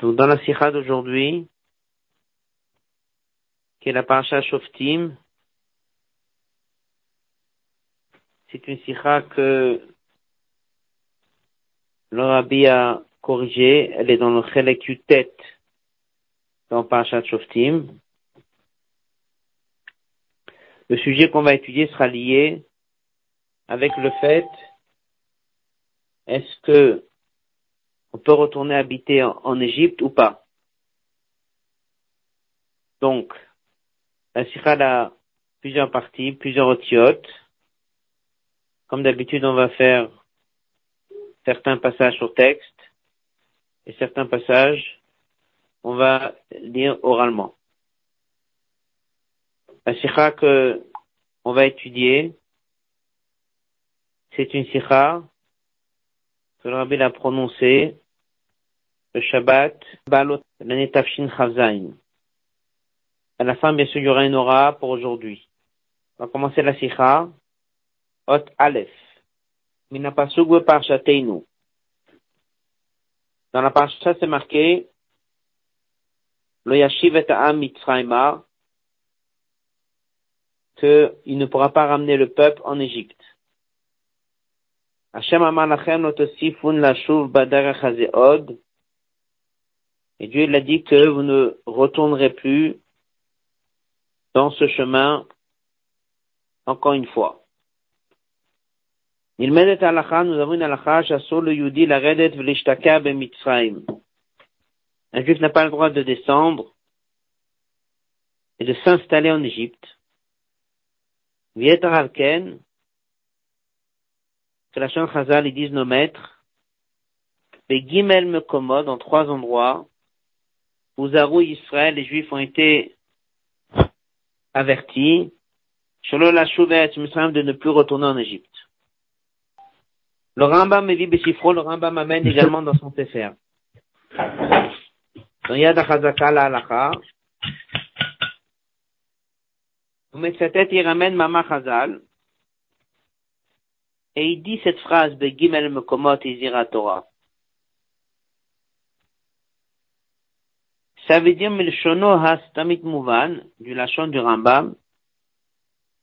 Donc, dans la sikha d'aujourd'hui, qui est la parasha Shoftim, c'est une sikha que le a corrigée. Elle est dans le Chelek Yutet, dans parasha Shoftim. Le sujet qu'on va étudier sera lié avec le fait est-ce que on peut retourner habiter en, Égypte ou pas. Donc, la sikha a plusieurs parties, plusieurs otiotes. Comme d'habitude, on va faire certains passages au texte et certains passages, on va lire oralement. La sikha que on va étudier, c'est une sikha que le rabbi a prononcée le Shabbat, Balot, l'année Tafshin Chavzain. À la fin, bien sûr, il y aura une aura pour aujourd'hui. On va commencer la sikha. Ot Aleph. Minapasugwe Parshateinu. Dans la parsha, c'est marqué, Lo Yashiv et Am Mitzrayma, qu'il ne pourra pas ramener le peuple en Égypte. Hashem amar lachem lotosifun lashuv baderech hazeod. Et Dieu il a dit que vous ne retournerez plus dans ce chemin encore une fois. Il mène halakha, nous avons une halakha, chassol le yudi la redet v'lishtaka b'mitzrayim. Un juif n'a pas le droit de descendre et de s'installer en Égypte. Vietar alken, que la Chazal, ils disent nos maîtres, Begimel me commode en trois endroits, où Zarou Israël, les Juifs ont été avertis, Sholo la de ne plus retourner en Égypte. Le Rambam me dit Beshifro, le Rambam m'amène également dans son Sefer. Dans Yad HaChazaka la halacha, tête, il ramène Mama Chazal, et il dit cette phrase, Begimel Mekomot Izira Torah. Ça veut dire, Milshono Hastamit Mouvan, du Lachon du Rambam,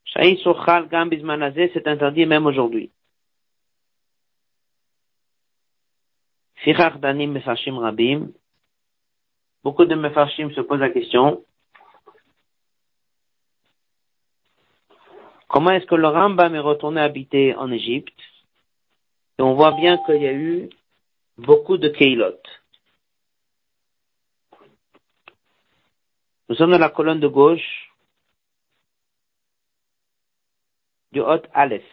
Shaï Sochal Gam Bizmanazé, c'est interdit même aujourd'hui. Fichach Danim Mefashim Rabim, beaucoup de Mefashim se posent la question, Comment est-ce que le Rambam est retourné habiter en Égypte? Et on voit bien qu'il y a eu beaucoup de Keilot. Nous sommes dans la colonne de gauche du Hot Aleph.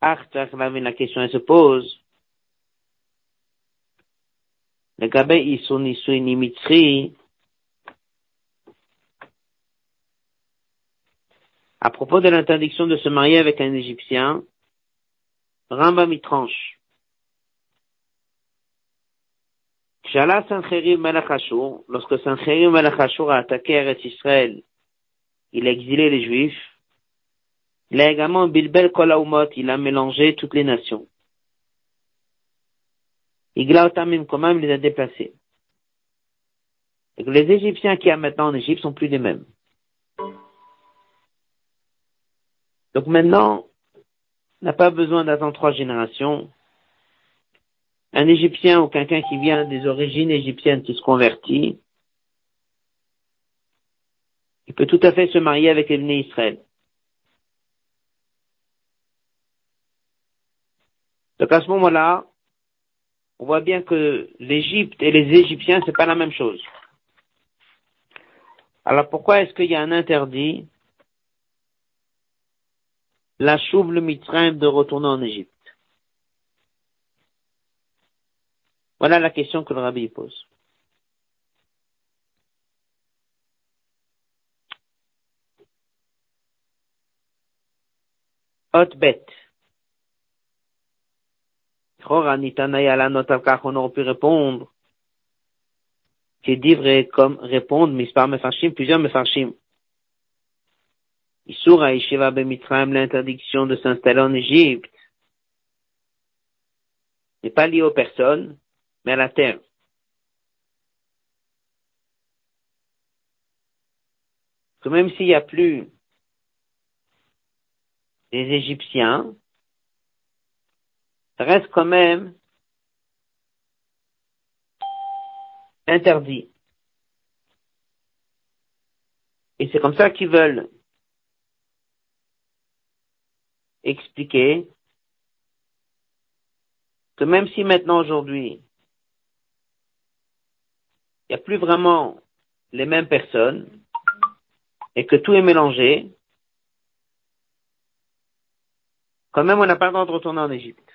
la question se pose. Le Gabé Isun Isun Mitri, À propos de l'interdiction de se marier avec un Égyptien, Rambam y tranche. Lorsque Sancherib Melech a attaqué Eretz Israël, il a exilé les Juifs, il a également Bilbel Kolaumot, il a mélangé toutes les nations. Igla Otamim il les a déplacés. Les Égyptiens qui y a maintenant en Égypte sont plus les mêmes. Donc maintenant, on n'a pas besoin d'attendre trois générations. Un Égyptien ou quelqu'un qui vient des origines égyptiennes qui se convertit, il peut tout à fait se marier avec les Israël. Donc à ce moment-là, on voit bien que l'Égypte et les Égyptiens, c'est pas la même chose. Alors pourquoi est-ce qu'il y a un interdit la chouve le mitraim de retourner en Égypte? Voilà la question que le rabbi pose. Hot bet. on aurait pu répondre. Qui dit comme répondre, mispar mefarshim, plusieurs mefarshim. Isura Yeshiva Bemitraim, l'interdiction de s'installer en Égypte, n'est pas liée aux personnes, mais à la terre, que même s'il n'y a plus les Égyptiens, ça reste quand même interdit. Et c'est comme ça qu'ils veulent expliquer que même si maintenant aujourd'hui il n'y a plus vraiment les mêmes personnes et que tout est mélangé, quand même on n'a pas le droit de retourner en Égypte.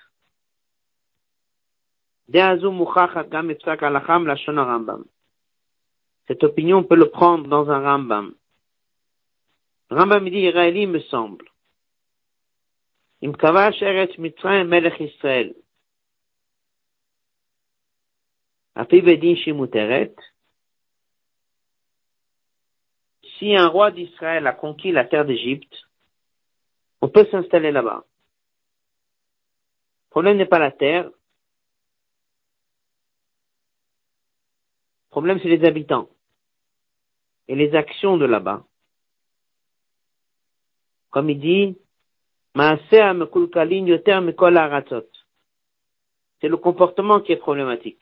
Cette opinion, on peut le prendre dans un Rambam. Rambam dit, Israëli me semble. Imkavash Eretz Mitzrayim Melech Israël. Bedin Shimuteret. Si un roi d'Israël a conquis la terre d'Égypte, on peut s'installer là-bas. Le problème n'est pas la terre. Le problème, c'est les habitants et les actions de là-bas. Comme il dit, c'est le comportement qui est problématique.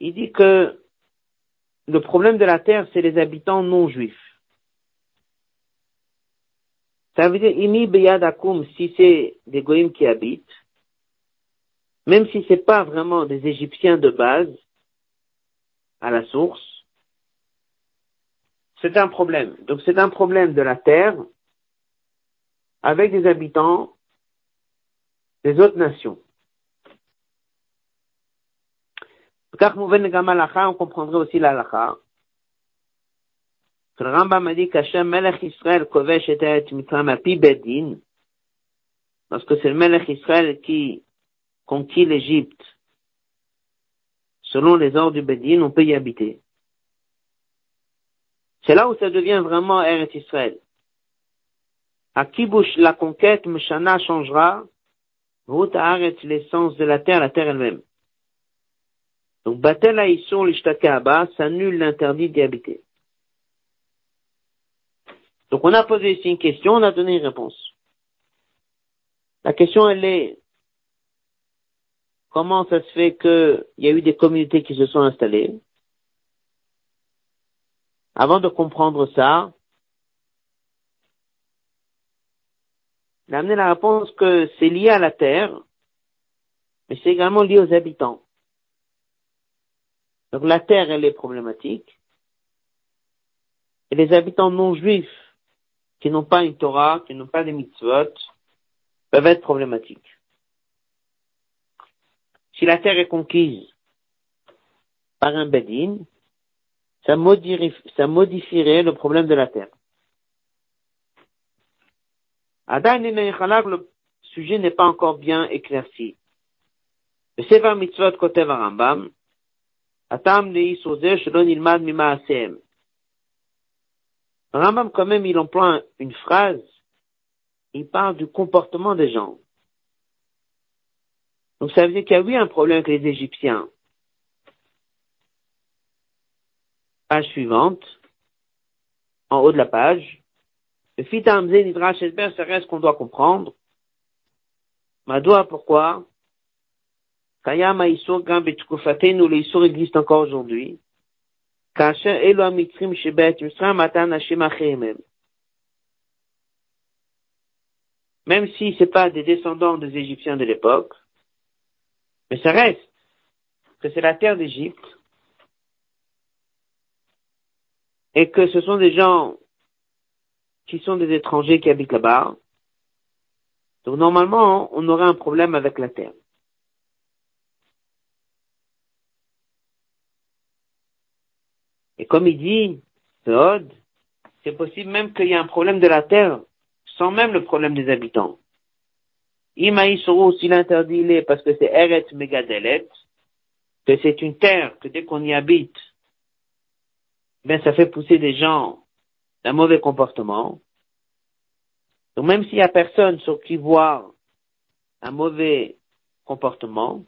il dit que le problème de la terre, c'est les habitants non juifs. Ça veut dire, imi beyadakum, si c'est des goïms qui habitent, même si c'est pas vraiment des Égyptiens de base, à la source, c'est un problème. Donc c'est un problème de la terre avec des habitants des autres nations. Car on comprendrait aussi l'alacha. Le Rambam a dit qu'Hachem Melech Israël kovesh mitram api bedin, parce que c'est le Melech Israël qui conquit l'Égypte. Selon les ordres du Bedin, on peut y habiter. C'est là où ça devient vraiment Eretz Israël. À Kibush, la conquête, Meshana changera, Rout arrête l'essence de la terre, la terre elle-même. Donc, Batel Aïsson, l'Ishtaka ça annule l'interdit d'y habiter. Donc, on a posé ici une question, on a donné une réponse. La question, elle est, comment ça se fait qu'il y a eu des communautés qui se sont installées? Avant de comprendre ça, il a amené la réponse que c'est lié à la terre, mais c'est également lié aux habitants. Donc la terre, elle est problématique. Et les habitants non juifs qui n'ont pas une Torah, qui n'ont pas des mitzvot, peuvent être problématiques. Si la terre est conquise par un bedin, ça, modifierait le problème de la terre. le sujet n'est pas encore bien éclairci. Le Sefer Mitzvot Kotev Rambam, Atam Rambam, quand même, il emploie une phrase, il parle du comportement des gens. Donc ça veut dire qu'il y a eu un problème avec les Égyptiens. Page suivante, en haut de la page. Le fitamze nidrash esber, c'est reste qu'on doit comprendre. Madoua, pourquoi? Kayam Aïsur Gam nous le Isur existe encore aujourd'hui. Kacher Elo Amitrim Shebet Misram Matan Hashem Achemem. Même si c'est pas des descendants des Égyptiens de l'époque, mais ça reste que c'est la terre d'Égypte et que ce sont des gens qui sont des étrangers qui habitent là-bas. Donc normalement, on aurait un problème avec la terre. Comme il dit, c'est possible même qu'il y ait un problème de la terre, sans même le problème des habitants. Imaïsoro, s'il interdit, il est parce que c'est Eret Megadelet, que c'est une terre que dès qu'on y habite, ben ça fait pousser des gens d'un mauvais comportement. Donc même s'il y a personne sur qui voir un mauvais comportement,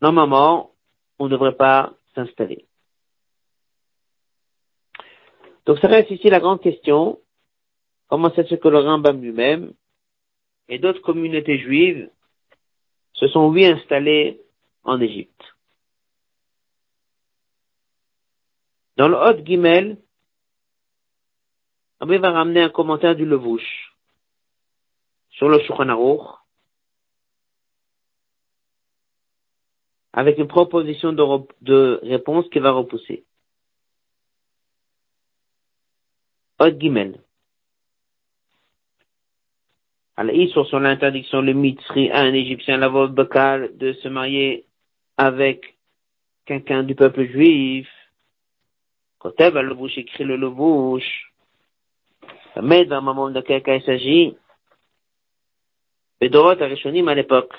normalement, on ne devrait pas s'installer. Donc ça reste ici la grande question. Comment c'est ce que le Rambam lui-même et d'autres communautés juives se sont oui installées en Égypte. Dans le Hot Gimel, Rabbi va ramener un commentaire du Levouche sur le Shulchan avec une proposition de, réponse qui va repousser. Hot Gimel. Sur l'interdiction, le mitzri à un Égyptien, la Bakal, de se marier avec quelqu'un du peuple juif. Kotev le bouche écrit le bouche. Ça met dans moment de quelqu'un il s'agit. Bedorot Arishonim à l'époque.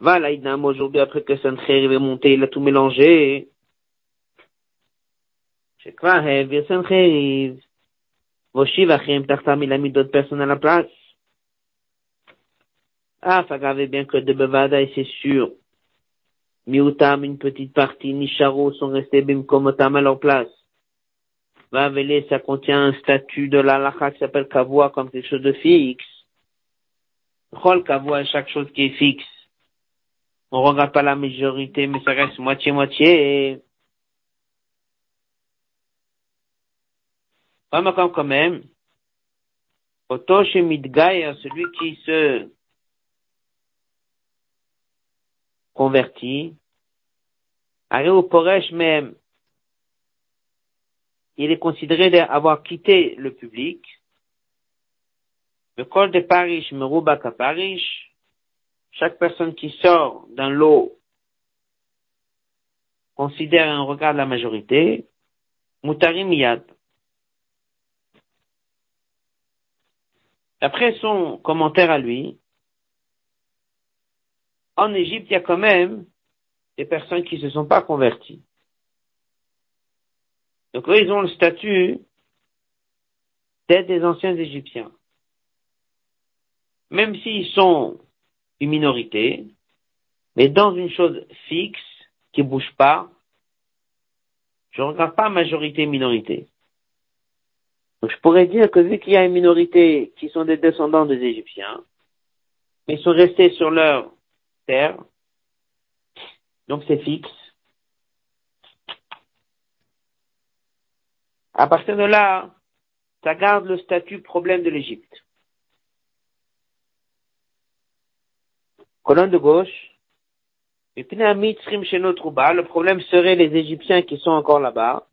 Voilà, Idnam, aujourd'hui, après que Sancher est monté, il a tout mélangé. Voshivachim, Tartam, il a mis d'autres personnes à la place. Ah, bien que de Bevada, c'est sûr. Miutam, une petite partie, Nisharo, sont restés Bimkomotam à leur place. Vavele, ça contient un statut de l'alacha qui s'appelle Kavua comme quelque chose de fixe. Chol Kavua est chaque chose qui est fixe. On regarde pas la majorité, mais ça reste moitié-moitié. Pas quand même. Otosh Midgaya, celui qui se convertit, au Poresh même, il est considéré d'avoir quitté le public. Le col de Paris, Merubaka Paris, chaque personne qui sort d'un lot considère un regard de la majorité, Mutarim Yad. Après son commentaire à lui, en Égypte, il y a quand même des personnes qui ne se sont pas converties. Donc eux, ils ont le statut d'être des anciens Égyptiens. Même s'ils sont une minorité, mais dans une chose fixe, qui ne bouge pas, je ne regarde pas majorité-minorité. Donc je pourrais dire que vu qu'il y a une minorité qui sont des descendants des Égyptiens, mais ils sont restés sur leur terre, donc c'est fixe, À partir de là, ça garde le statut problème de l'Égypte. Colonne de gauche. Et puis, le problème serait les Égyptiens qui sont encore là-bas,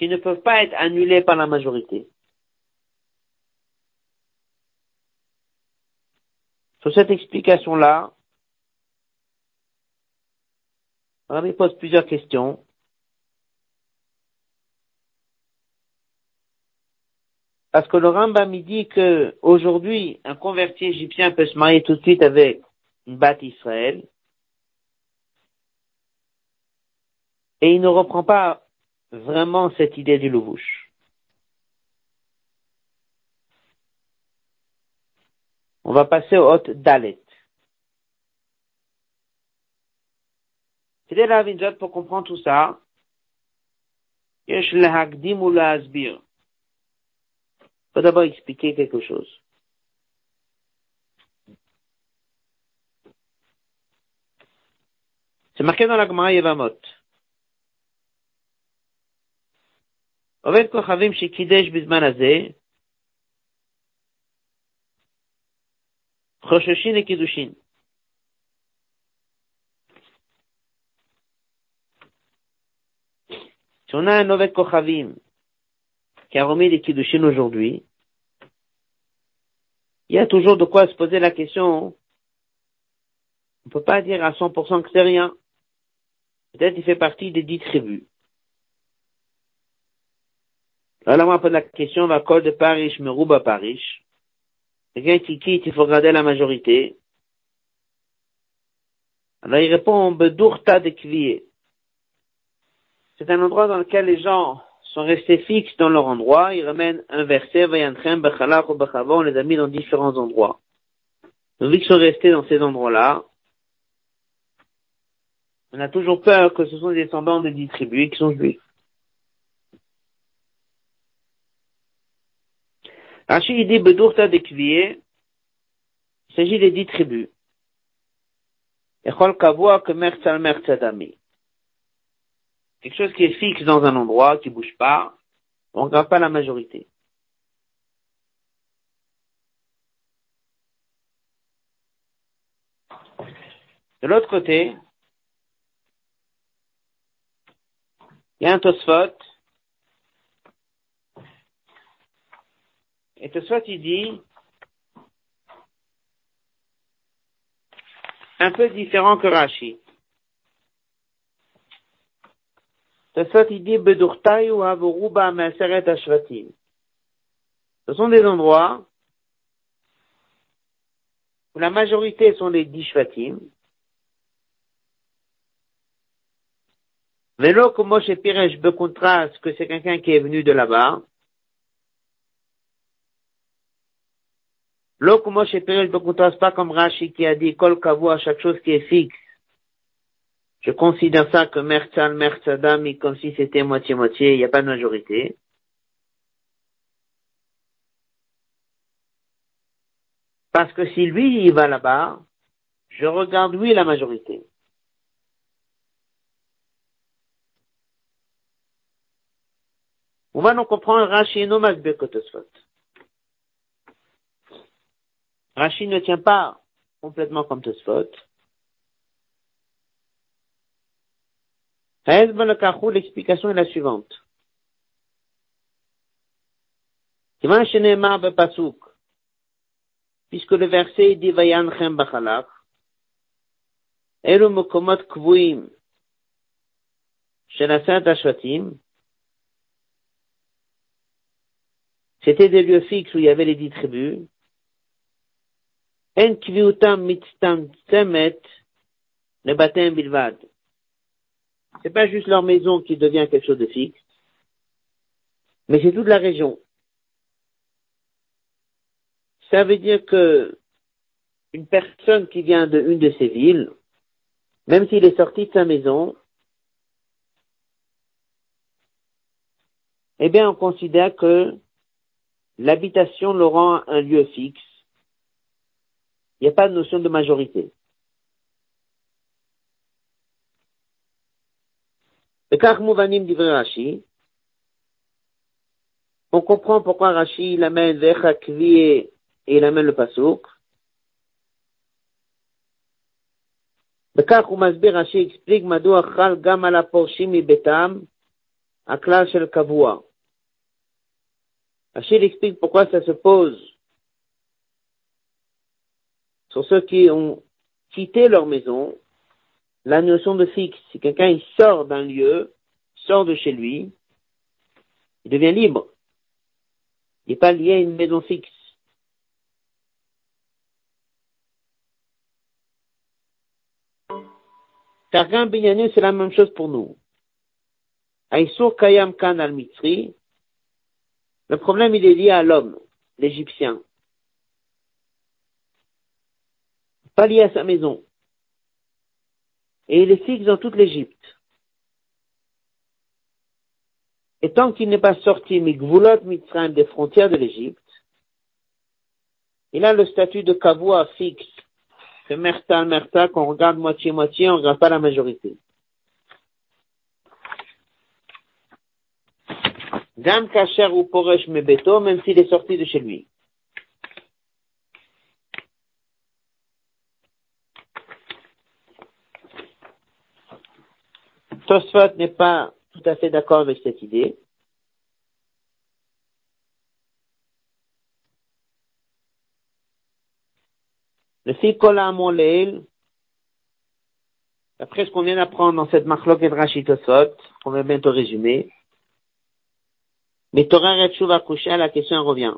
qui ne peuvent pas être annulés par la majorité. Sur cette explication-là, on pose plusieurs questions. Parce que le Rambam dit que aujourd'hui, un converti égyptien peut se marier tout de suite avec une batte Israël. Et il ne reprend pas vraiment cette idée du louvouche. On va passer au hôte Dalet. C'est la pour comprendre tout ça. Il faut d'abord expliquer quelque chose. C'est marqué dans la Gemara Yevamot. עובד כוכבים שקידש בזמן הזה, חוששים לקידושין. Si on a un Oved Kochavim qui a remis les Kiddushin aujourd'hui, il y a toujours de quoi se poser la question. On ne peut pas dire à 100% que c'est rien. Peut-être il fait partie des dix tribus. Alors on va poser la question, va col de Paris, Merouba Paris. Quelqu'un qui quitte, il faut regarder la majorité? Alors il répond, Bedourta de Kvier. C'est un endroit dans lequel les gens sont restés fixes dans leur endroit. Ils ramènent un verset, Vayantchem, Bechalach ou Bechava, on les a mis dans différents endroits. Donc, vu qu'ils sont restés dans ces endroits-là, on a toujours peur que ce sont des descendants des distribués qui sont juifs. Rachid dit Bedourta de il s'agit des dix tribus. Quelque chose qui est fixe dans un endroit, qui bouge pas, on ne pas la majorité. De l'autre côté, il y a un Tosfot. Et Tosfot, il dit, un peu différent que Rashi. Ce sont des endroits où la majorité sont des dix Shvatim, Vélo comme Moshe Piresh Bekuntras, que c'est quelqu'un qui est venu de là-bas? Lo comme Moshe Piresh Bekuntras, pas comme Rashi qui a dit Kol à chaque chose qui est fixe. Je considère ça que Mertzal, Mertzadami, comme si c'était moitié-moitié, il n'y a pas de majorité. Parce que si lui, il va là-bas, je regarde lui la majorité. On va donc comprendre Rashi no Tosfot. Rashi ne tient pas complètement comme Tosfot. L'explication est la suivante. Puisque le verset dit Vayanchem Bachalach, Elu Mokomot Kvuim, Shel Asat Ashvatim, C'était des lieux fixes où il y avait les dix tribus. En kviutam temet le baptême bilvad. C'est pas juste leur maison qui devient quelque chose de fixe, mais c'est toute la région. Ça veut dire que une personne qui vient de une de ces villes, même s'il est sorti de sa maison, eh bien, on considère que l'habitation le rend un lieu fixe. Il n'y a pas de notion de majorité. On comprend pourquoi Rashi il amène Vecha et il amène le Pasouk. בכך הוא מסביר רש"י, explique מדוע חל גם על הפורשים מביתם הכלל של קבוע. Achille explique pourquoi ça se pose sur ceux qui ont quitté leur maison, la notion de fixe. Si quelqu'un il sort d'un lieu, sort de chez lui, il devient libre. Il n'est pas lié à une maison fixe. Targam Binyanu, c'est la même chose pour nous. Aïsour Kayam Kan al-Mitzri, le problème, il est lié à l'homme, l'Égyptien. Pas lié à sa maison. Et il est fixe dans toute l'Égypte. Et tant qu'il n'est pas sorti Migvulot Mitzrayim des frontières de l'Égypte, il a le statut de Kavua fixe, que Merta, Merta, qu'on regarde moitié-moitié, on ne regarde pas la majorité. Gam Kacher ou Poresh Mebeto, même s'il est sorti de chez lui. Tosfot n'est pas tout à fait d'accord avec cette idée. Le Fikola Molel, Après ce qu'on vient d'apprendre dans cette marloque et Rachitosot, qu'on va bientôt résumer, mais Torah Retchouva Kusha, la question revient.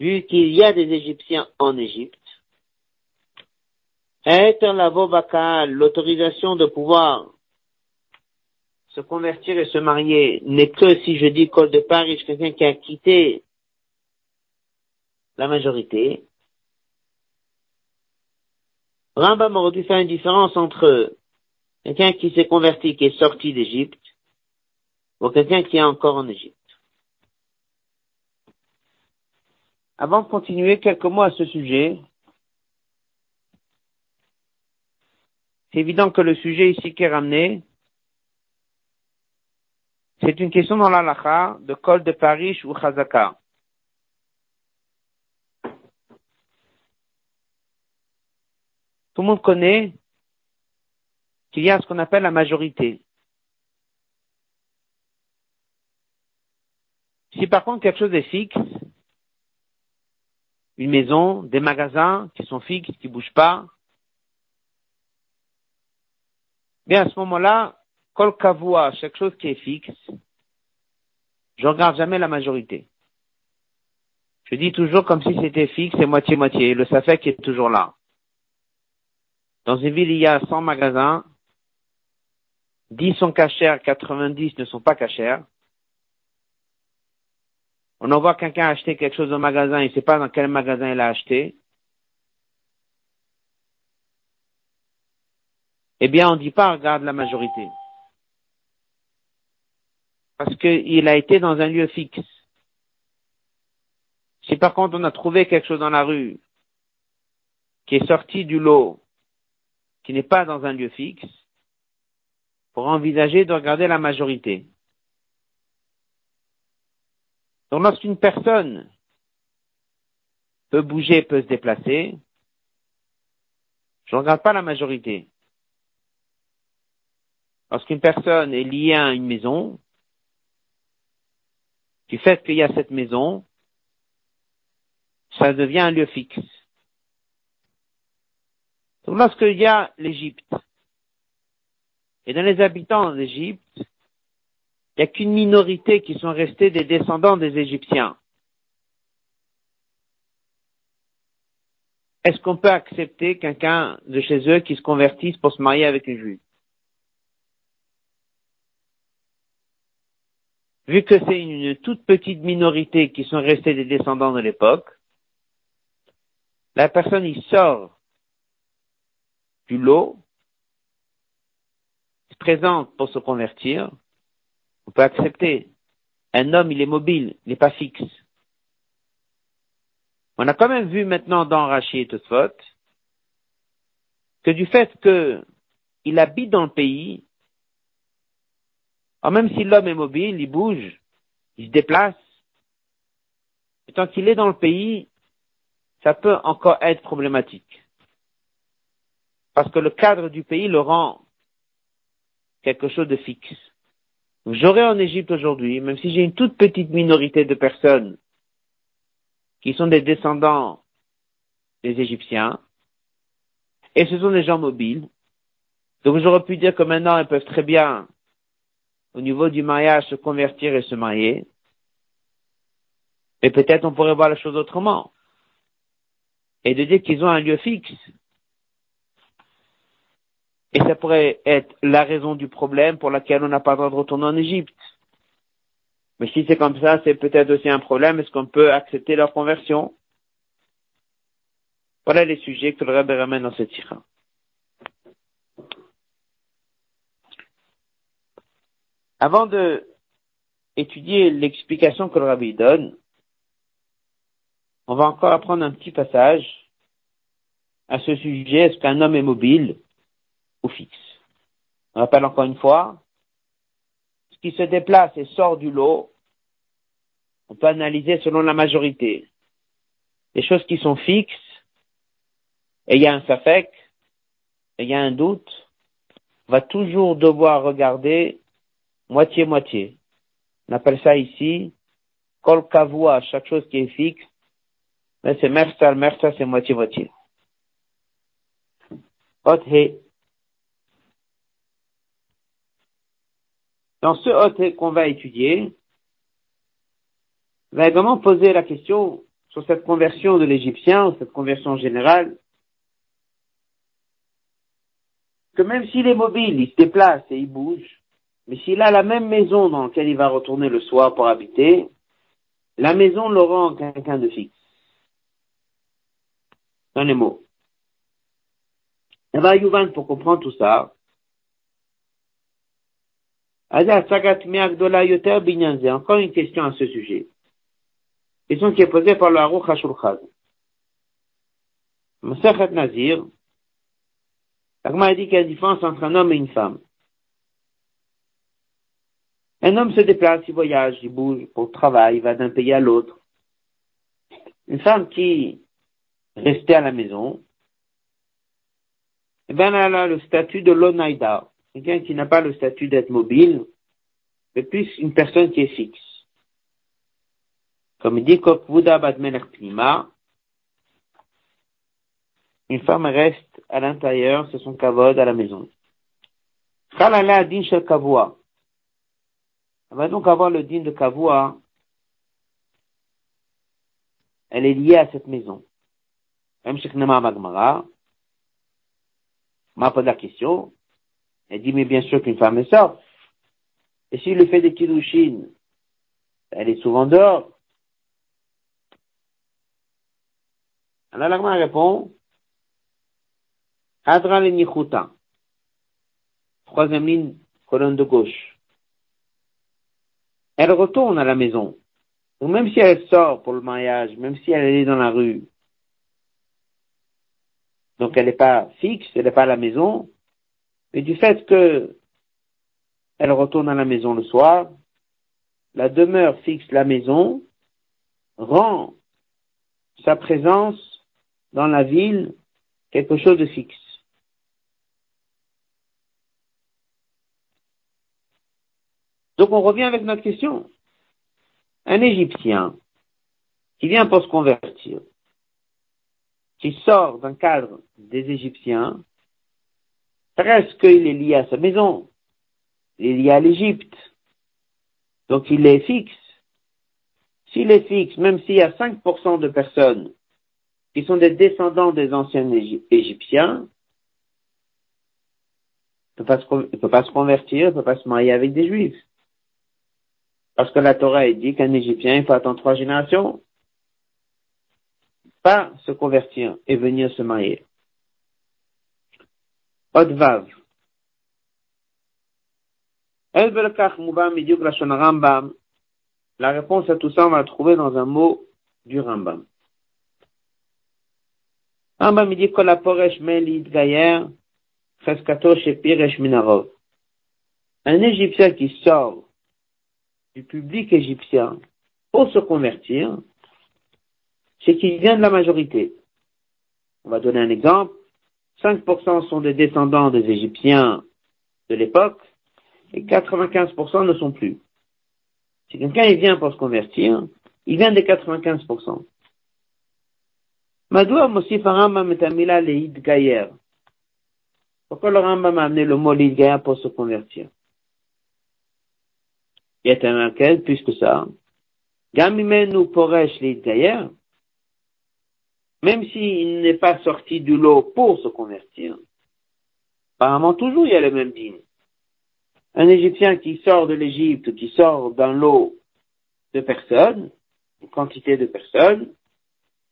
Vu qu'il y a des Égyptiens en Égypte, l'autorisation de pouvoir se convertir et se marier n'est que si je dis col de Paris, quelqu'un qui a quitté la majorité. Rambam aurait dû faire une différence entre quelqu'un qui s'est converti, qui est sorti d'Égypte, ou quelqu'un qui est encore en Égypte. Avant de continuer, quelques mots à ce sujet. C'est évident que le sujet ici qui est ramené, c'est une question dans l'alacha de col de Paris ou Chazaka. Tout le monde connaît qu'il y a ce qu'on appelle la majorité. Si par contre quelque chose est fixe, une maison, des magasins qui sont fixes, qui bougent pas, bien à ce moment-là, kol kavua, chaque chose qui est fixe, je regarde jamais la majorité. Je dis toujours comme si c'était fixe et moitié-moitié. Le safek est toujours là. Dans une ville, il y a 100 magasins. 10 sont cachers, 90 ne sont pas cachers. On envoie quelqu'un acheter quelque chose au magasin, il ne sait pas dans quel magasin il a acheté. Eh bien, on ne dit pas regarde la majorité. Parce qu'il a été dans un lieu fixe. Si par contre on a trouvé quelque chose dans la rue qui est sorti du lot, qui n'est pas dans un lieu fixe, pour envisager de regarder la majorité. Donc lorsqu'une personne peut bouger, peut se déplacer, je ne regarde pas la majorité. Lorsqu'une personne est liée à une maison, du fait qu'il y a cette maison, ça devient un lieu fixe. Donc lorsqu'il y a l'Égypte, et dans les habitants d'Égypte, il n'y a qu'une minorité qui sont restés des descendants des Égyptiens. Est-ce qu'on peut accepter quelqu'un de chez eux qui se convertisse pour se marier avec une juive? Vu que c'est une toute petite minorité qui sont restés des descendants de l'époque, la personne y sort du lot, se présente pour se convertir, on peut accepter. Un homme, il est mobile, il n'est pas fixe. On a quand même vu maintenant dans Rachid et Tosfot que du fait qu'il habite dans le pays, même si l'homme est mobile, il bouge, il se déplace, tant qu'il est dans le pays, ça peut encore être problématique. Parce que le cadre du pays le rend quelque chose de fixe. J'aurais en Égypte aujourd'hui, même si j'ai une toute petite minorité de personnes qui sont des descendants des Égyptiens, et ce sont des gens mobiles, donc j'aurais pu dire que maintenant ils peuvent très bien, au niveau du mariage, se convertir et se marier, mais peut-être on pourrait voir la chose autrement, et de dire qu'ils ont un lieu fixe, et ça pourrait être la raison du problème pour laquelle on n'a pas le droit de retourner en Égypte. Mais si c'est comme ça, c'est peut-être aussi un problème. Est-ce qu'on peut accepter leur conversion? Voilà les sujets que le Rabbi ramène dans cette tira. Avant de étudier l'explication que le Rabbi donne, on va encore apprendre un petit passage à ce sujet. Est-ce qu'un homme est mobile ou fixe? On rappelle encore une fois, ce qui se déplace et sort du lot, on peut analyser selon la majorité. Les choses qui sont fixes, et il y a un safek, et il y a un doute, on va toujours devoir regarder moitié-moitié. On appelle ça ici, kol kavua, chaque chose qui est fixe, Mais c'est Mersal, Mersal, c'est moitié-moitié. Dans ce hot qu'on va étudier, on va également poser la question sur cette conversion de l'Égyptien, cette conversion générale, que même s'il est mobile, il se déplace et il bouge, mais s'il a la même maison dans laquelle il va retourner le soir pour habiter, la maison le rend quelqu'un de fixe. Dans les mots. Et va Yuvan, pour comprendre tout ça, encore une question à ce sujet. Question qui est posée par le Haruch HaShulchan. Masachet Nazir, L'Agma dit qu'il y a une différence entre un homme et une femme. Un homme se déplace, il voyage, il bouge pour travail, il va d'un pays à l'autre. Une femme qui restait à la maison, eh bien, elle a le statut de l'onaïda, quelqu'un qui n'a pas le statut d'être mobile, mais plus une personne qui est fixe. Comme il dit, une femme reste à l'intérieur, c'est son kavod à la maison. Elle va donc avoir le din de kavua. Elle est liée à cette maison. Même Magmara, m'a posé la question. Elle dit, mais bien sûr qu'une femme est sorte. Et s'il le fait des kiddushin, elle est souvent dehors. Alors l'agma répond, Adra le Troisième ligne, colonne de gauche. Elle retourne à la maison. Ou même si elle sort pour le mariage, même si elle est dans la rue. Donc elle n'est pas fixe, elle n'est pas à la maison. Mais du fait que elle retourne à la maison le soir, la demeure fixe, la maison, rend sa présence dans la ville quelque chose de fixe. Donc on revient avec notre question. Un Égyptien qui vient pour se convertir, qui sort d'un cadre des Égyptiens, presque qu'il est lié à sa maison, il est lié à l'Égypte, donc il est fixe. S'il est fixe, même s'il y a 5% de personnes qui sont des descendants des anciens Égyptiens, il ne peut pas se convertir, il ne peut pas se marier avec des Juifs. Parce que la Torah dit qu'un Égyptien, il faut attendre trois générations. Pas se convertir et venir se marier. La réponse à tout ça, on va la trouver dans un mot du Rambam. Rambam dit que la poresh. Un Égyptien qui sort du public égyptien pour se convertir, c'est qu'il vient de la majorité. On va donner un exemple. 5% sont des descendants des Égyptiens de l'époque et 95% ne sont plus. Si quelqu'un vient pour se convertir, il vient des 95%. Madoua Mosif Rambam et Leid Gayer. Pourquoi le Rambam a amené le mot Leid Gayer pour se convertir? Il y a un plus que ça. Gamimenu Poresh Gayer, même s'il n'est pas sorti du lot pour se convertir, apparemment toujours il y a le même dîme. Un Égyptien qui sort de l'Égypte, qui sort d'un lot de personnes, une quantité de personnes,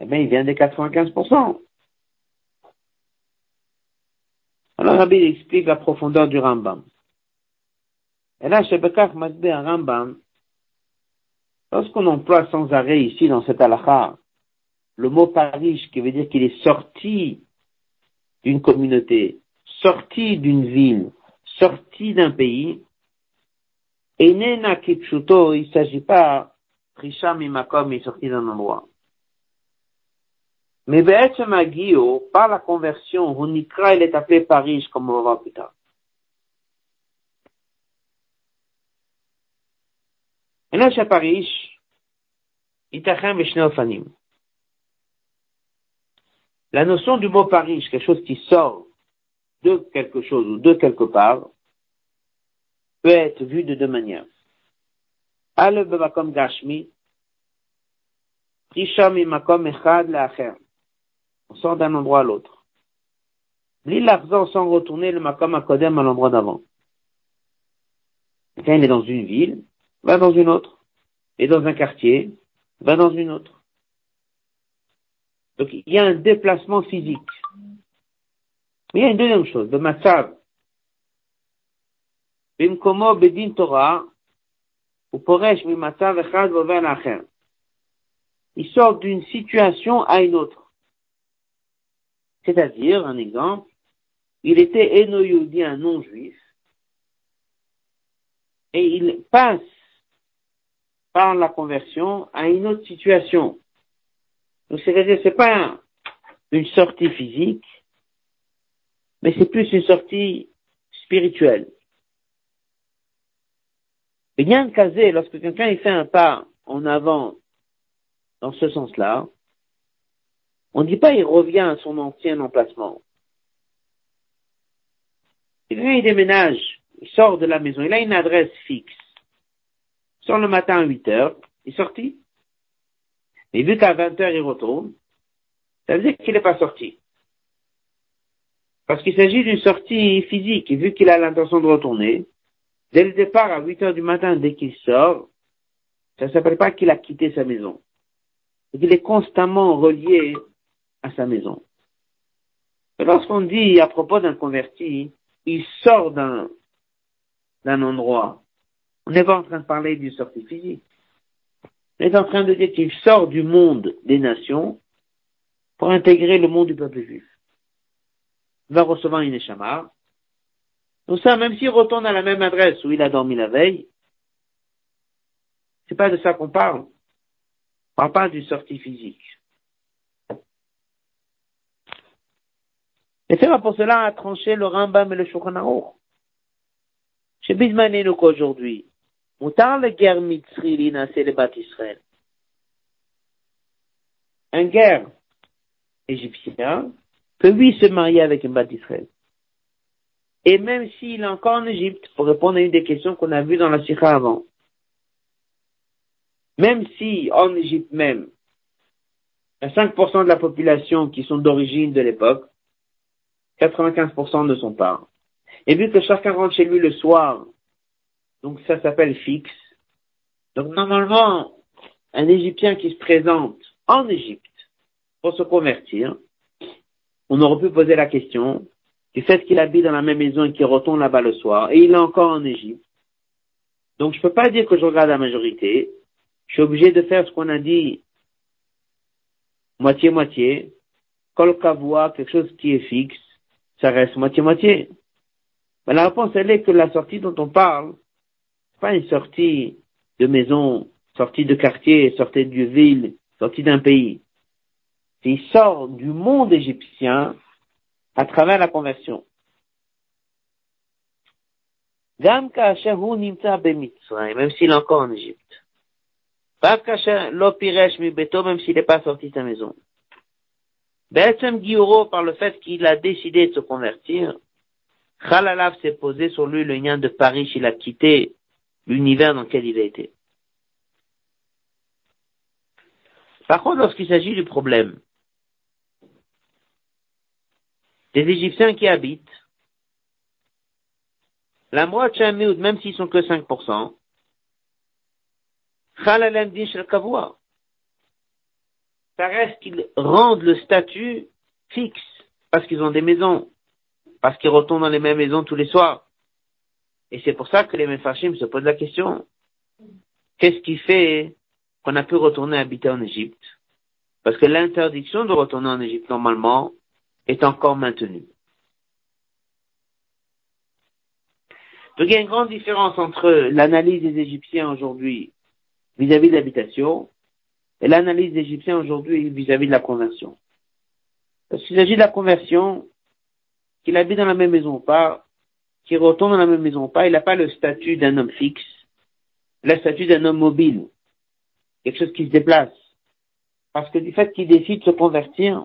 eh bien, il vient des 95%. Alors, Rabbi explique la profondeur du Rambam. Et là, chez Bekach Masbe Rambam, lorsqu'on emploie sans arrêt ici dans cette halakha le mot Paris, qui veut dire qu'il est sorti d'une communauté, sorti d'une ville, sorti d'un pays, et Nena Kipchuto, il ne s'agit pas Risham Imakom est sorti d'un endroit. Mais Be'etzem Agio, par la conversion, Hunikra, il est appelé Paris, comme on va voir plus tard. La notion du mot parish, quelque chose qui sort de quelque chose ou de quelque part, peut être vue de deux manières. Al b'makom gashmi, makom echad. On sort d'un endroit à l'autre. Li sans retourner le makom akodem à l'endroit d'avant. Il est dans une ville, va dans une autre. Et dans un quartier, va dans une autre. Donc il y a un déplacement physique. Mais il y a une deuxième chose, le poresh mi matzav echad vover l'acher. Il sort d'une situation à une autre. C'est-à-dire, un exemple, il était Enoyoudi, un non-juif, et il passe par la conversion à une autre situation. Donc, c'est-à-dire, c'est pas une sortie physique, mais c'est plus une sortie spirituelle. Et bien casé, lorsque quelqu'un fait un pas en avant dans ce sens-là, on ne dit pas il revient à son ancien emplacement. Vient, il déménage, il sort de la maison, il a une adresse fixe. Il sort le matin à 8 heures, il est sorti. Et vu qu'à 20 heures il retourne, ça veut dire qu'il n'est pas sorti. Parce qu'il s'agit d'une sortie physique, et vu qu'il a l'intention de retourner, dès le départ à 8 heures du matin, dès qu'il sort, ça ne s'appelle pas qu'il a quitté sa maison. Qu'il est constamment relié à sa maison. Lorsqu'on dit à propos d'un converti, il sort d'un endroit, on n'est pas en train de parler d'une sortie physique. On est en train de dire qu'il sort du monde des nations pour intégrer le monde du peuple juif. Il va recevoir une échamar. Donc ça, même s'il retourne à la même adresse où il a dormi la veille, c'est pas de ça qu'on parle. On parle pas d'une sortie physique. Et c'est pour cela à trancher le Rambam et le Shulchan Aruch. Chez Bismanenu qu'aujourd'hui, Moutar le guerre mitzri c'est le bat Israël. Un guerre égyptien peut lui se marier avec un bat Israël. Et même s'il est encore en Égypte, pour répondre à une des questions qu'on a vues dans la Sikha avant, même si en Égypte même, il y a 5% de la population qui sont d'origine de l'époque, 95% ne sont pas. Et vu que chacun rentre chez lui le soir, donc ça s'appelle fixe. Donc normalement, un Égyptien qui se présente en Égypte pour se convertir, on aurait pu poser la question du fait qu'il habite dans la même maison et qu'il retourne là-bas le soir, et il est encore en Égypte. Donc je peux pas dire que je regarde la majorité. Je suis obligé de faire ce qu'on a dit moitié-moitié. Kol kavua, quelque chose qui est fixe, ça reste moitié-moitié. Mais la réponse, elle est que la sortie dont on parle, pas une sortie de maison, sortie de quartier, sortie d'une ville, sortie d'un pays. Il sort du monde égyptien à travers la conversion. même s'il est encore en Égypte. même s'il n'est pas sorti de sa maison. par le fait qu'il a décidé de se convertir, Khalalav s'est posé sur lui le lien de Paris, il a quitté l'univers dans lequel il a été. Par contre, lorsqu'il s'agit du problème des Égyptiens qui habitent, la moitié même s'ils sont que 5%, ça reste qu'ils rendent le statut fixe, parce qu'ils ont des maisons, parce qu'ils retournent dans les mêmes maisons tous les soirs. Et c'est pour ça que les Mefarshim se posent la question. Qu'est-ce qui fait qu'on a pu retourner habiter en Égypte? Parce que l'interdiction de retourner en Égypte, normalement, est encore maintenue. Donc il y a une grande différence entre l'analyse des Égyptiens aujourd'hui vis-à-vis de l'habitation et l'analyse des Égyptiens aujourd'hui vis-à-vis de la conversion. Parce qu'il s'agit de la conversion, qu'il habite dans la même maison ou pas, qui retourne dans la même maison. Ou pas, il n'a pas le statut d'un homme fixe, le statut d'un homme mobile, quelque chose qui se déplace. Parce que du fait qu'il décide de se convertir,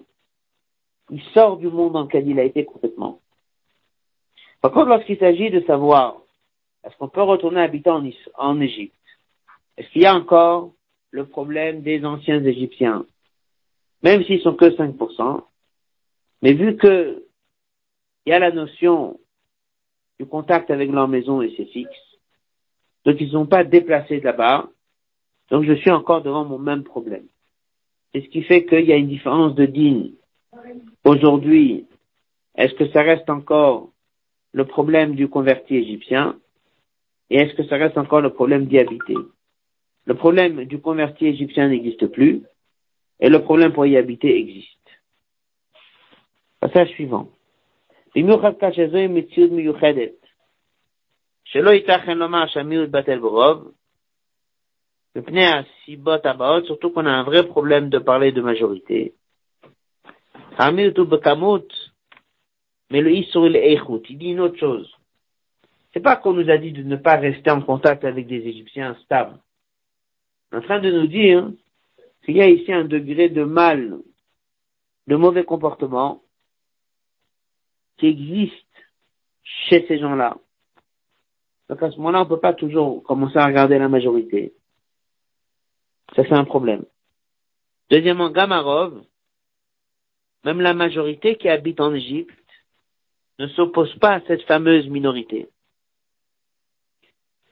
il sort du monde dans lequel il a été complètement. Par contre, lorsqu'il s'agit de savoir, est-ce qu'on peut retourner habiter en, Égypte? Est-ce qu'il y a encore le problème des anciens Égyptiens? Même s'ils sont que 5%, mais vu que il y a la notion du contact avec leur maison et c'est fixe, donc ils ne sont pas déplacés là-bas, donc je suis encore devant mon même problème. C'est ce qui fait qu'il y a une différence de digne. Aujourd'hui, est-ce que ça reste encore le problème du converti égyptien? Et est-ce que ça reste encore le problème d'y habiter? Le problème du converti égyptien n'existe plus et le problème pour y habiter existe. Passage suivant. De majorité. Mais le il dit une autre chose. C'est pas qu'on nous a dit de ne pas rester en contact avec des Égyptiens stables. En train de nous dire qu'il y a ici un degré de mal, de mauvais comportement qui existe chez ces gens-là. Donc à ce moment-là, on ne peut pas toujours commencer à regarder la majorité. Ça, c'est un problème. Deuxièmement, Gamarov, même la majorité qui habite en Égypte, ne s'oppose pas à cette fameuse minorité.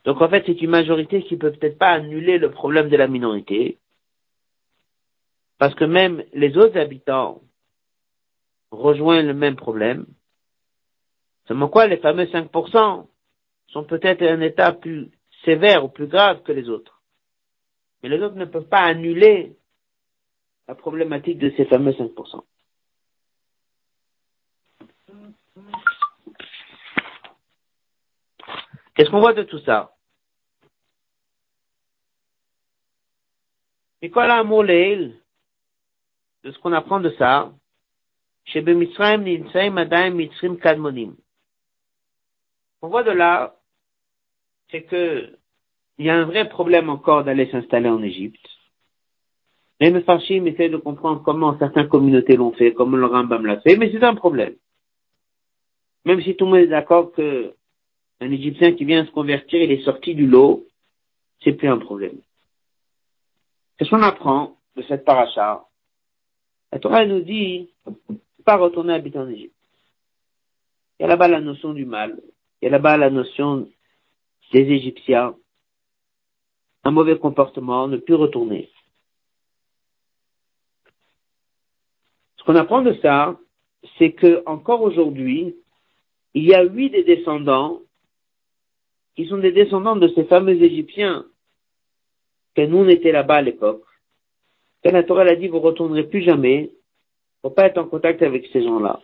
Donc en fait, c'est une majorité qui peut peut-être pas annuler le problème de la minorité, parce que même les autres habitants rejoignent le même problème. Seulement quoi, les fameux 5% sont peut-être un état plus sévère ou plus grave que les autres. Mais les autres ne peuvent pas annuler la problématique de ces fameux 5%. Qu'est-ce qu'on voit de tout ça? Et quoi de ce qu'on apprend de ça chez Kadmonim. On voit de là, c'est que il y a un vrai problème encore d'aller s'installer en Égypte. Les Mefarshim essaient de comprendre comment certaines communautés l'ont fait, comment le Rambam l'a fait, mais c'est un problème. Même si tout le monde est d'accord que un Égyptien qui vient se convertir, il est sorti du lot, c'est plus un problème. Qu'est-ce qu'on apprend de cette paracha? La Torah nous dit pas retourner habiter en Égypte. Il y a là-bas la notion du mal, il y a là-bas la notion des Égyptiens, un mauvais comportement, ne plus retourner. Ce qu'on apprend de ça, c'est que encore aujourd'hui, il y a huit des descendants qui sont des descendants de ces fameux Égyptiens que nous on était là-bas à l'époque. Quand la Torah a dit vous retournerez plus jamais, faut pas être en contact avec ces gens-là.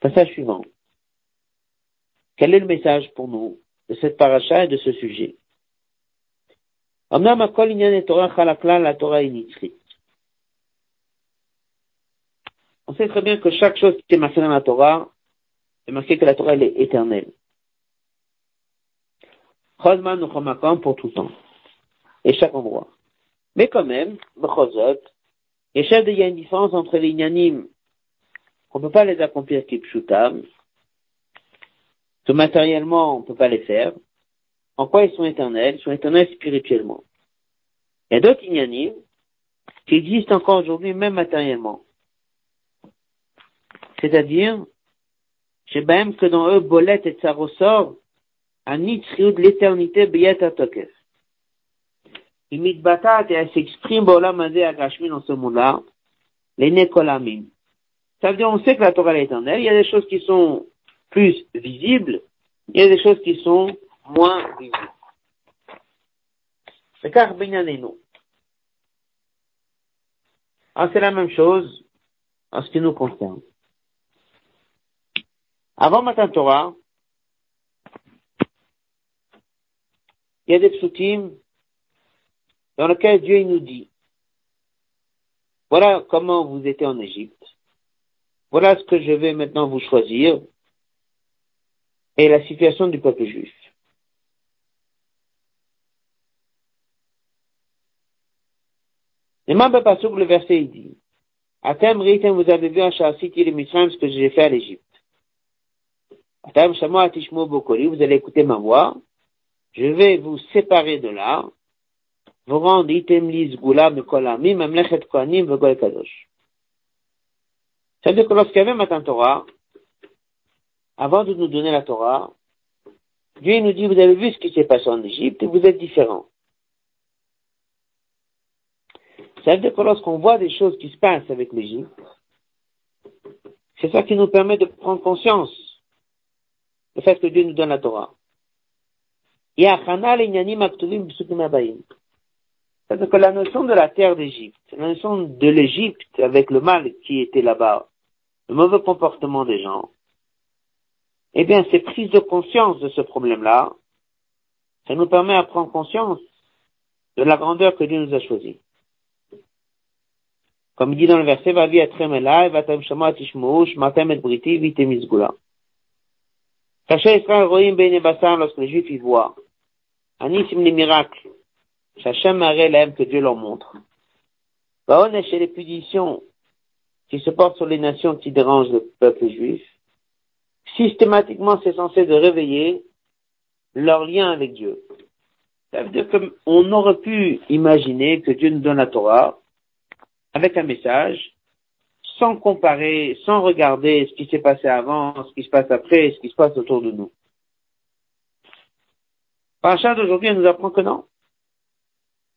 Passage suivant. Quel est le message pour nous de cette paracha et de ce sujet? On sait très bien que chaque chose qui est marquée dans la Torah, est marqué que la Torah elle est éternelle. Chosman pour tout temps. Et chaque endroit. Mais quand même, Bechozot, il y a une différence entre les inanimes, qu'on ne peut pas les accomplir kipshutam, que matériellement on ne peut pas les faire. En quoi ils sont éternels? Ils sont éternels spirituellement. Il y a d'autres inanimes qui existent encore aujourd'hui, même matériellement. C'est-à-dire, chez même que dans eux, Bolet et ça ressort, à de l'éternité, Beyat Atokef. Il mitbatat et elle s'exprime à Gashmin dans ce monde-là, les Nekolamim. Ça veut dire, on sait que la Torah est éternelle, il y a des choses qui sont plus visibles, il y a des choses qui sont moins visibles. C'est car nous. Ah, c'est la même chose en ce qui nous concerne. Avant Matan Torah, il y a des psutim dans lequel Dieu nous dit, voilà comment vous étiez en Égypte, voilà ce que je vais maintenant vous choisir, et la situation du peuple juif. Le verset, il dit, Atem Ritem, vous avez vu un Shasiti les Mitzrayim, ce que j'ai fait à l'Égypte. Atem Shamo Atishmo Bokoli, vous allez écouter ma voix. Je vais vous séparer de là, vous rendre Item Liz Gula Mekolami, Memlechet Kohanim Vegol Kadosh. C'est-à-dire que lorsqu'il y avait Matan Torah, avant de nous donner la Torah, Dieu nous dit, vous avez vu ce qui s'est passé en Égypte et vous êtes différents. Ça veut dire que lorsqu'on voit des choses qui se passent avec l'Égypte, c'est ça qui nous permet de prendre conscience du fait que Dieu nous donne la Torah. C'est-à-dire que la notion de la terre d'Égypte, la notion de l'Égypte avec le mal qui était là-bas, le mauvais comportement des gens, eh bien, ces prises de conscience de ce problème-là, ça nous permet à prendre conscience de la grandeur que Dieu nous a choisie. Comme il dit dans le verset, va vi. Sachez Israël basar lorsque les Juifs y voient. Anissim les miracles. Shachem l'aime que Dieu leur montre. Baon chez les punitions qui se portent sur les nations qui dérangent le peuple juif. Systématiquement, c'est censé de réveiller leur lien avec Dieu. Ça veut dire qu'on aurait pu imaginer que Dieu nous donne la Torah, avec un message, sans comparer, sans regarder ce qui s'est passé avant, ce qui se passe après, ce qui se passe autour de nous. Parachat d'aujourd'hui, nous apprend que non.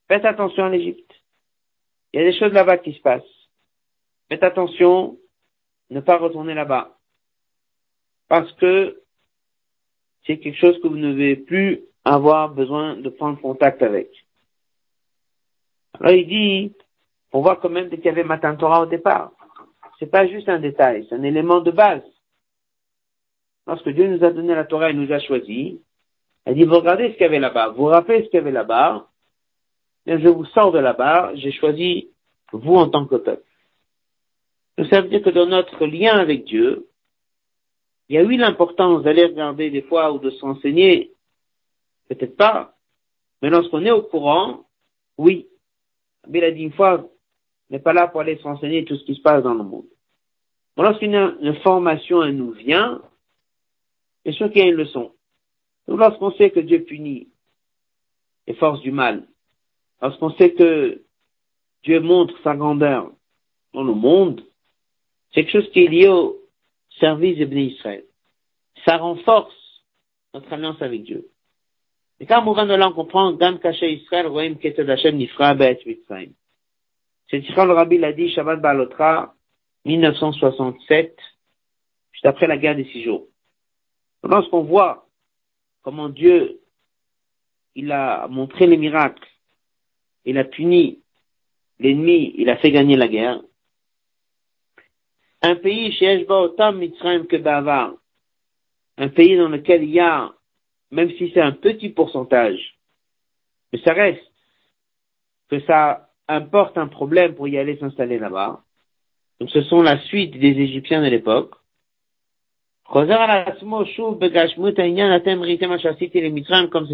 Faites attention à l'Égypte. Il y a des choses là-bas qui se passent. Faites attention, ne pas retourner là-bas. Parce que c'est quelque chose que vous ne devez plus avoir besoin de prendre contact avec. Alors il dit, on voit quand même qu'il y avait Matan Torah au départ. C'est pas juste un détail, c'est un élément de base. Lorsque Dieu nous a donné la Torah et nous a choisi, elle dit, vous regardez ce qu'il y avait là-bas, vous rappelez ce qu'il y avait là-bas, je vous sors de là-bas, j'ai choisi vous en tant que peuple. Ça veut dire que dans notre lien avec Dieu, il y a eu l'importance d'aller regarder des fois ou de s'enseigner, peut-être pas, mais lorsqu'on est au courant, oui. Mais a dit une fois, n'est pas là pour aller s'enseigner tout ce qui se passe dans le monde. lorsqu'une information nous vient, c'est sûr qu'il y a une leçon. Lorsqu'on sait que Dieu punit les forces du mal, lorsqu'on sait que Dieu montre sa grandeur dans le monde, c'est quelque chose qui est lié au service de Israël. Ça renforce notre alliance avec Dieu. Et quand de là, on comprend, Gam Kaché Israël, Roim Keted Hashem Nifra Bet Mitzrayim. C'est ce le Rabbi l'a dit, Shabbat Balotra, 1967, juste après la guerre des six jours. Lorsqu'on voit comment Dieu, il a montré les miracles, il a puni l'ennemi, il a fait gagner la guerre. Un pays que Bavar, un pays dans lequel il y a, même si c'est un petit pourcentage, mais ça reste, que ça importe un problème pour y aller s'installer là-bas. Donc ce sont la suite des Égyptiens de l'époque. Comme ça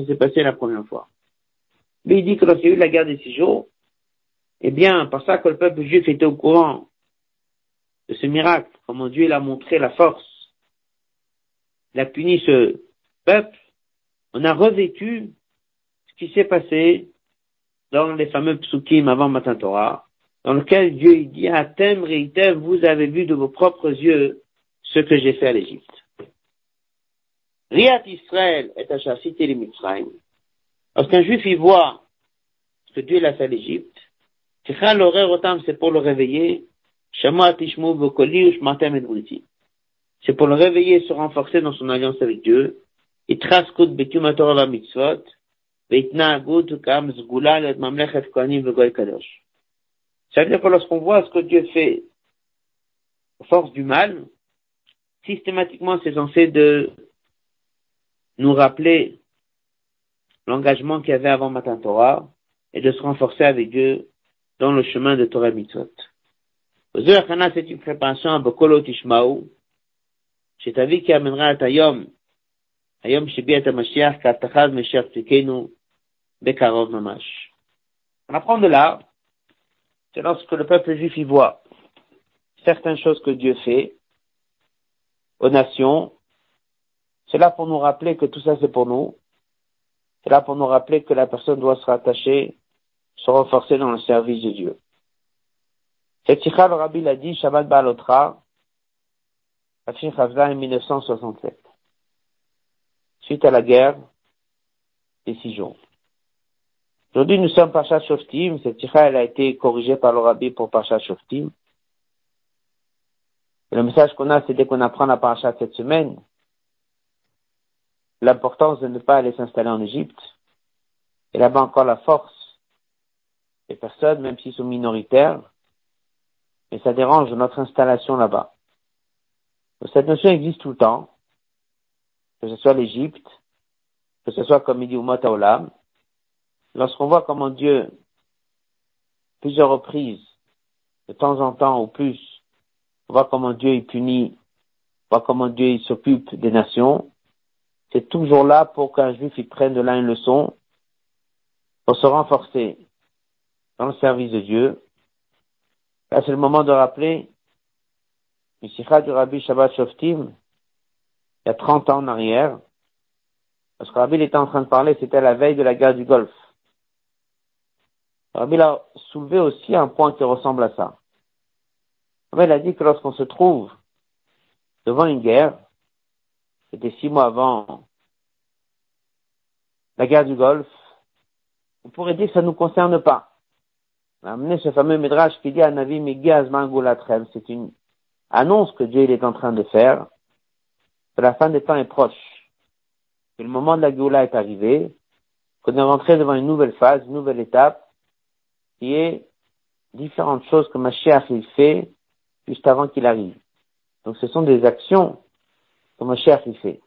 s'est passé la première fois. Mais il dit que lorsqu'il y a eu la guerre des six jours, eh bien, par ça que le peuple juif était au courant de ce miracle, comment Dieu l'a montré la force, il a puni ce peuple, on a revêtu ce qui s'est passé dans les fameux psukim avant Matan Torah, dans lequel Dieu il dit, Atem Reitev, vous avez vu de vos propres yeux ce que j'ai fait à l'Égypte. Riat Israël est à citer les Mitzrayim. Lorsqu'un juif y voit ce que Dieu l'a fait à l'Égypte, c'est pour le réveiller, c'est pour le réveiller et se renforcer dans son alliance avec Dieu. Et c'est-à-dire que lorsqu'on voit ce que Dieu fait force du mal, systématiquement c'est censé de nous rappeler l'engagement qu'il y avait avant Matan Torah et de se renforcer avec Dieu dans le chemin de Torah Mitzvot. C'est une préparation à Tishmaou, c'est qui amènera à Tayom, Ayom Shibiat HaMashiach, Katachaz Meshiach Tikenu, Bekarov Mamash. On apprend de là, c'est lorsque le peuple juif y voit certaines choses que Dieu fait aux nations. C'est là pour nous rappeler que tout ça c'est pour nous. C'est là pour nous rappeler que la personne doit se rattacher, se renforcer dans le service de Dieu. Cette sikha, le rabbi l'a dit, Shabbat Balotra, Afin en 1967. Suite à la guerre, des six jours. Aujourd'hui, nous sommes Pacha Shoftim. Cette sikha, elle a été corrigée par le rabbi pour Pacha Shoftim. Le message qu'on a, c'est dès qu'on apprend la paracha cette semaine, l'importance de ne pas aller s'installer en Égypte. Et là-bas encore la force des personnes, même s'ils sont minoritaires, mais ça dérange notre installation là-bas. Cette notion existe tout le temps, que ce soit l'Égypte, que ce soit comme il dit Umot Olam, lorsqu'on voit comment Dieu, plusieurs reprises, de temps en temps ou plus, on voit comment Dieu est puni, on voit comment Dieu s'occupe des nations, c'est toujours là pour qu'un juif il prenne de là une leçon, pour se renforcer dans le service de Dieu. Là, c'est le moment de rappeler le du Rabbi Shabbat Shoftim, il y a 30 ans en arrière, parce que Rabbi était en train de parler, c'était la veille de la guerre du Golfe. Rabbi a soulevé aussi un point qui ressemble à ça. Rabbi a dit que lorsqu'on se trouve devant une guerre, c'était six mois avant la guerre du Golfe, on pourrait dire que ça ne nous concerne pas. A amené ce fameux Midrash qui dit à Navi c'est une annonce que Dieu est en train de faire, que la fin des temps est proche, que le moment de la Géoula est arrivé, qu'on est rentré devant une nouvelle phase, une nouvelle étape, qui est différentes choses que Mashiach il fait juste avant qu'il arrive. Donc ce sont des actions que cher il fait.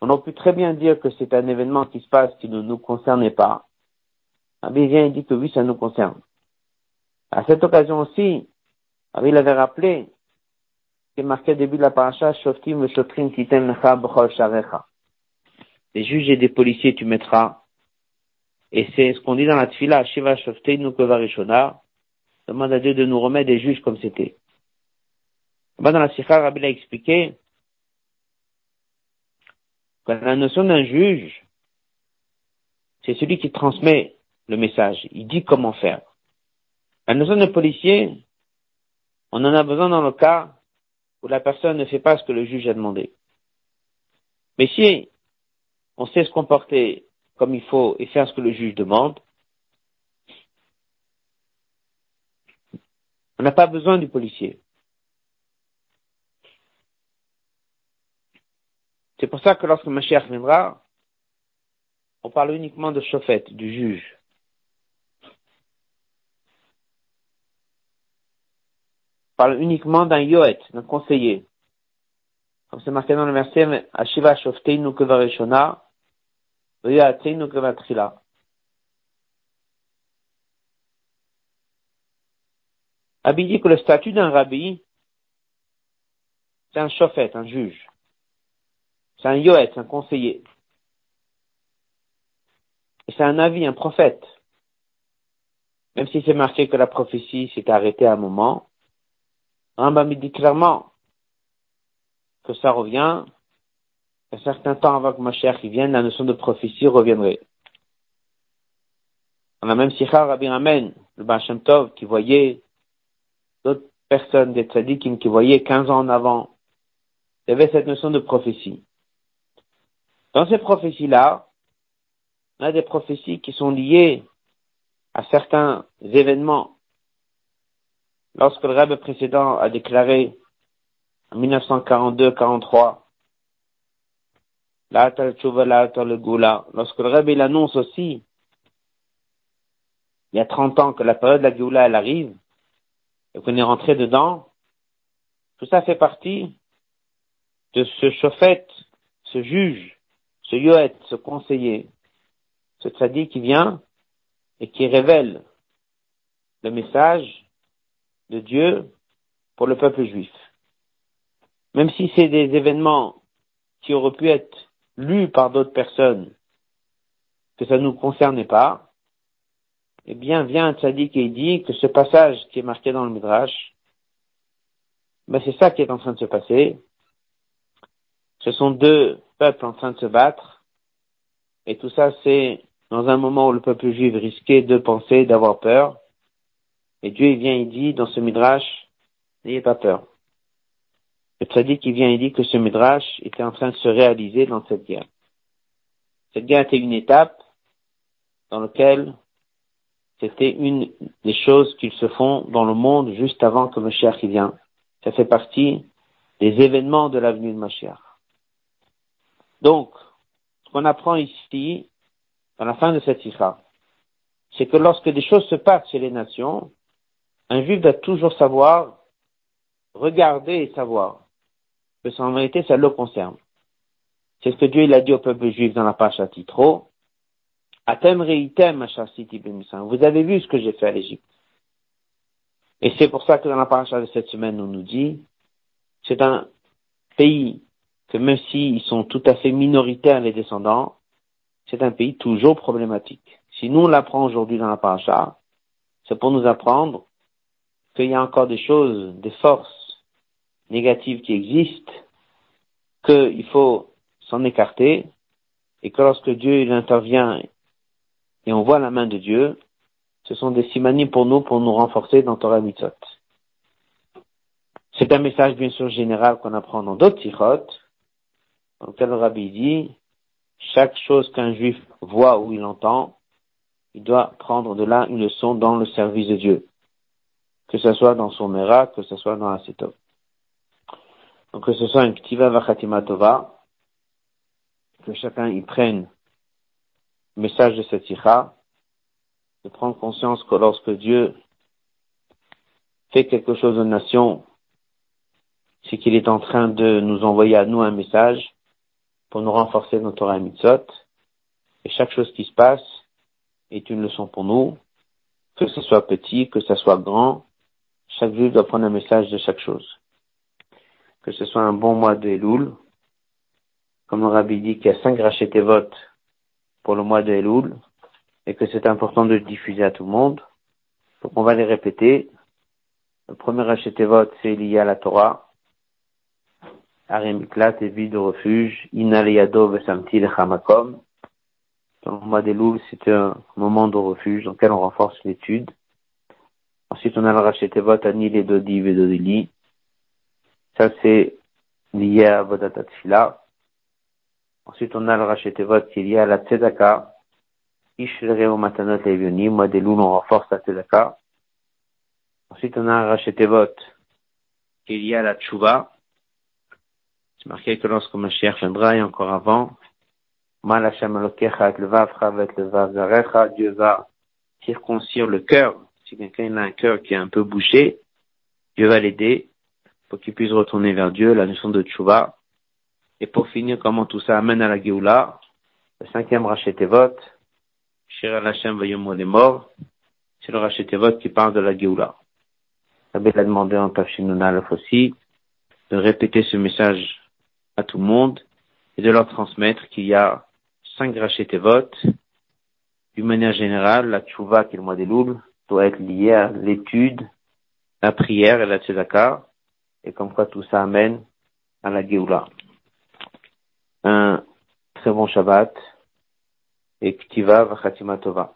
On aurait pu très bien dire que c'est un événement qui se passe qui ne nous concernait pas. Rabbi vient et dit que oui, ça nous concerne. À cette occasion aussi, Rabbi l'avait rappelé, qui est marqué au début de la paracha, Shoftim Shofrim Titem Sharecha. Des juges et des policiers tu mettras. Et c'est ce qu'on dit dans la tfila, Shiva Shofteinu Kevarishona. Demande à Dieu de nous remettre des juges comme c'était. Dans la Sikha, Rabbi l'a expliqué que la notion d'un juge, c'est celui qui transmet le message. Il dit comment faire. La notion de policier, on en a besoin dans le cas où la personne ne fait pas ce que le juge a demandé. Mais si on sait se comporter comme il faut et faire ce que le juge demande, on n'a pas besoin du policier. C'est pour ça que lorsque Mashiach viendra, on parle uniquement de chauffette, du juge. Parle uniquement d'un yoet, d'un conseiller. Comme c'est marqué dans le verset, Ashiva Shofteinu Kevareshona, Veyateinu Kevatrila. Rabbi dit que le statut d'un rabbi, c'est un chauffette, un juge. C'est un yoet, un conseiller. Et c'est un avis, un prophète. Même si c'est marqué que la prophétie s'est arrêtée à un moment, Rambam dit clairement que ça revient, un certain temps avant que ma chère vienne, la notion de prophétie reviendrait. On a même Sikha Rabbi Amen, le Bachem Tov, qui voyait d'autres personnes, des tzadikim, qui voyaient 15 ans en avant. Il y avait cette notion de prophétie. Dans ces prophéties-là, on a des prophéties qui sont liées à certains événements lorsque le rêve précédent a déclaré en 1942-43 lorsque le rêve il annonce aussi il y a 30 ans que la période de la Géoula elle arrive et qu'on est rentré dedans, tout ça fait partie de ce chauffette, ce juge, ce yoet, ce conseiller, ce tzaddik qui vient et qui révèle le message de Dieu pour le peuple juif. Même si c'est des événements qui auraient pu être lus par d'autres personnes, que ça ne nous concernait pas, eh bien, vient un tzaddik et dit que ce passage qui est marqué dans le Midrash, Mais c'est ça qui est en train de se passer. Ce sont deux peuples en train de se battre. Et tout ça, c'est dans un moment où le peuple juif risquait de penser, d'avoir peur. Et Dieu, il vient, il dit, dans ce midrash, n'ayez pas peur. Le traduit qui vient, il dit que ce midrash était en train de se réaliser dans cette guerre. Cette guerre était une étape dans laquelle c'était une des choses qui se font dans le monde juste avant que Mashiach y vient. Ça fait partie des événements de l'avenue de Mashiach. Donc, ce qu'on apprend ici, à la fin de cette sikha, c'est que lorsque des choses se passent chez les nations, un juif doit toujours savoir, regarder et savoir que ça, en vérité, ça le concerne. C'est ce que Dieu il a dit au peuple juif dans la Pacha Titro. Reitem Vous avez vu ce que j'ai fait à l'Égypte. Et c'est pour ça que dans la paracha de cette semaine, on nous dit, c'est un pays que même s'ils sont tout à fait minoritaires, les descendants, c'est un pays toujours problématique. Si nous on l'apprend aujourd'hui dans la paracha, c'est pour nous apprendre qu'il y a encore des choses, des forces négatives qui existent, qu'il faut s'en écarter, et que lorsque Dieu il intervient et on voit la main de Dieu, ce sont des simanies pour nous, pour nous renforcer dans Torah Mitzot. C'est un message bien sûr général qu'on apprend dans d'autres sikhot, dans lequel le rabbi dit, chaque chose qu'un juif voit ou il entend, il doit prendre de là une leçon dans le service de Dieu. Que ce soit dans son Mera, que ce soit dans la Setov. Donc que ce soit un Ktiva Vachatima Tova, que chacun y prenne le message de cette de prendre conscience que lorsque Dieu fait quelque chose aux nations, c'est qu'il est en train de nous envoyer à nous un message pour nous renforcer notre Torah mitzot. Et chaque chose qui se passe est une leçon pour nous, que ce soit petit, que ce soit grand. Chaque juif doit prendre un message de chaque chose. Que ce soit un bon mois de Elul, comme le rabbi dit qu'il y a cinq votes pour le mois de Elul, et que c'est important de le diffuser à tout le monde. Donc on va les répéter. Le premier vote, c'est lié à la Torah. Arimiklat et vie de refuge. Inaleyado vesamti lechamakom. Dans le mois d'Elul, c'est un moment de refuge dans lequel on renforce l'étude. Ensuite, on a le vote Ani Dodi Vedodili. Ça, c'est lié à Vodatat Ensuite, on a le vote qui est lié à la Tzedaka. Ishreo Matanot Evionim, mois des loups, on renforce la Tzedaka. Ensuite, on a un Rachetevot qui est lié à la Tchouva. C'est marqué que lorsque Mashiach viendra et encore avant, Mal Hashem Alokecha et le avec le Vavzarecha, Dieu va circoncire le cœur. Si quelqu'un a un cœur qui est un peu bouché, Dieu va l'aider pour qu'il puisse retourner vers Dieu, la notion de Tchouva. Et pour finir, comment tout ça amène à la Géoula, le cinquième Rachetevot, Shir Hashem Vayom les morts, c'est le Rachetevot qui parle de la Géoula. Rabbi a demandé en Tafshinuna aussi de répéter ce message à tout le monde et de leur transmettre qu'il y a cinq Rachetevot. D'une manière générale, la Tchouva, qui est le mois des Louls, doit être liée à l'étude, la prière et la Tzedaka, et comme quoi tout ça amène à la Géoula. Un très bon Shabbat et Ktiva Vachatima Tova.